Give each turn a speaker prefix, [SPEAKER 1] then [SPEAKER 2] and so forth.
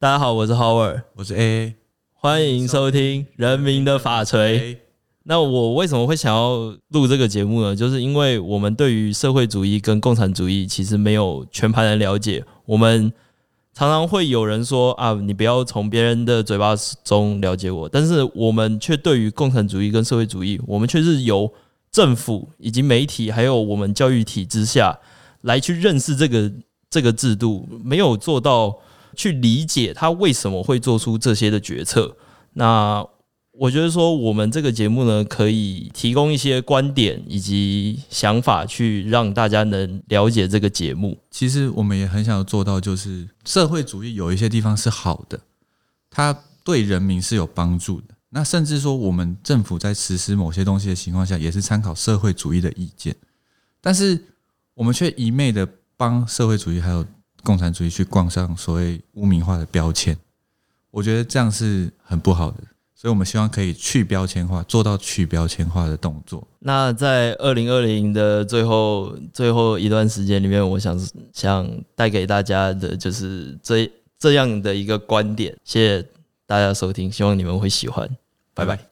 [SPEAKER 1] 大家好，我是 Howard，
[SPEAKER 2] 我是 A，
[SPEAKER 1] 欢迎收听《人民的法锤》。那我为什么会想要录这个节目呢？就是因为我们对于社会主义跟共产主义其实没有全盘的了解。我们常常会有人说啊，你不要从别人的嘴巴中了解我，但是我们却对于共产主义跟社会主义，我们却是由政府以及媒体还有我们教育体制下来去认识这个这个制度，没有做到去理解他为什么会做出这些的决策。那我觉得说，我们这个节目呢，可以提供一些观点以及想法，去让大家能了解这个节目。
[SPEAKER 2] 其实我们也很想要做到，就是社会主义有一些地方是好的，它对人民是有帮助的。那甚至说，我们政府在实施某些东西的情况下，也是参考社会主义的意见。但是我们却一昧的帮社会主义还有共产主义去冠上所谓污名化的标签，我觉得这样是很不好的。所以我们希望可以去标签化，做到去标签化的动作。
[SPEAKER 1] 那在二零二零的最后最后一段时间里面，我想想带给大家的就是这这样的一个观点。谢谢大家收听，希望你们会喜欢。拜拜。